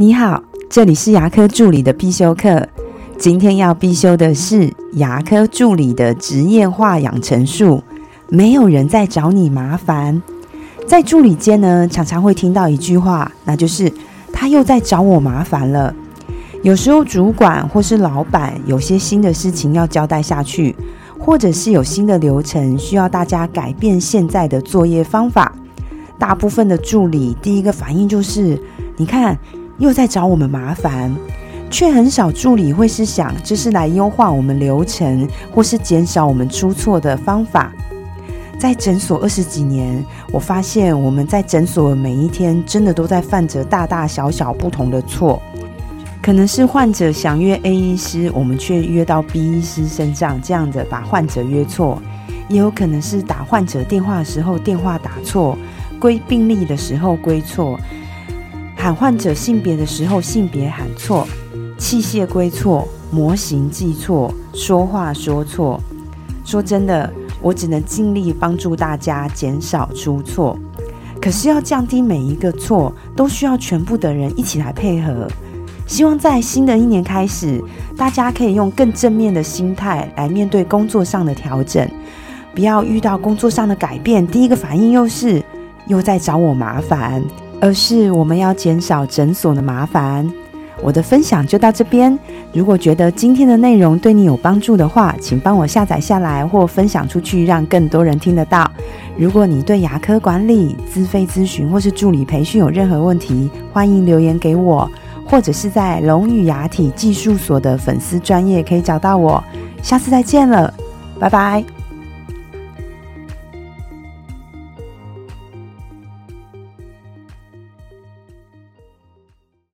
你好，这里是牙科助理的必修课。今天要必修的是牙科助理的职业化养成术。没有人在找你麻烦，在助理间呢，常常会听到一句话，那就是他又在找我麻烦了。有时候主管或是老板有些新的事情要交代下去，或者是有新的流程需要大家改变现在的作业方法，大部分的助理第一个反应就是，你看。又在找我们麻烦，却很少助理会是想这是来优化我们流程或是减少我们出错的方法。在诊所二十几年，我发现我们在诊所每一天真的都在犯着大大小小不同的错。可能是患者想约 A 医师，我们却约到 B 医师身上，这样的把患者约错；也有可能是打患者电话的时候电话打错，归病历的时候归错。喊患者性别的时候，性别喊错，器械归错，模型记错，说话说错。说真的，我只能尽力帮助大家减少出错。可是要降低每一个错，都需要全部的人一起来配合。希望在新的一年开始，大家可以用更正面的心态来面对工作上的调整，不要遇到工作上的改变，第一个反应又是又在找我麻烦。而是我们要减少诊所的麻烦。我的分享就到这边。如果觉得今天的内容对你有帮助的话，请帮我下载下来或分享出去，让更多人听得到。如果你对牙科管理、资费咨询或是助理培训有任何问题，欢迎留言给我，或者是在龙语牙体技术所的粉丝专业可以找到我。下次再见了，拜拜。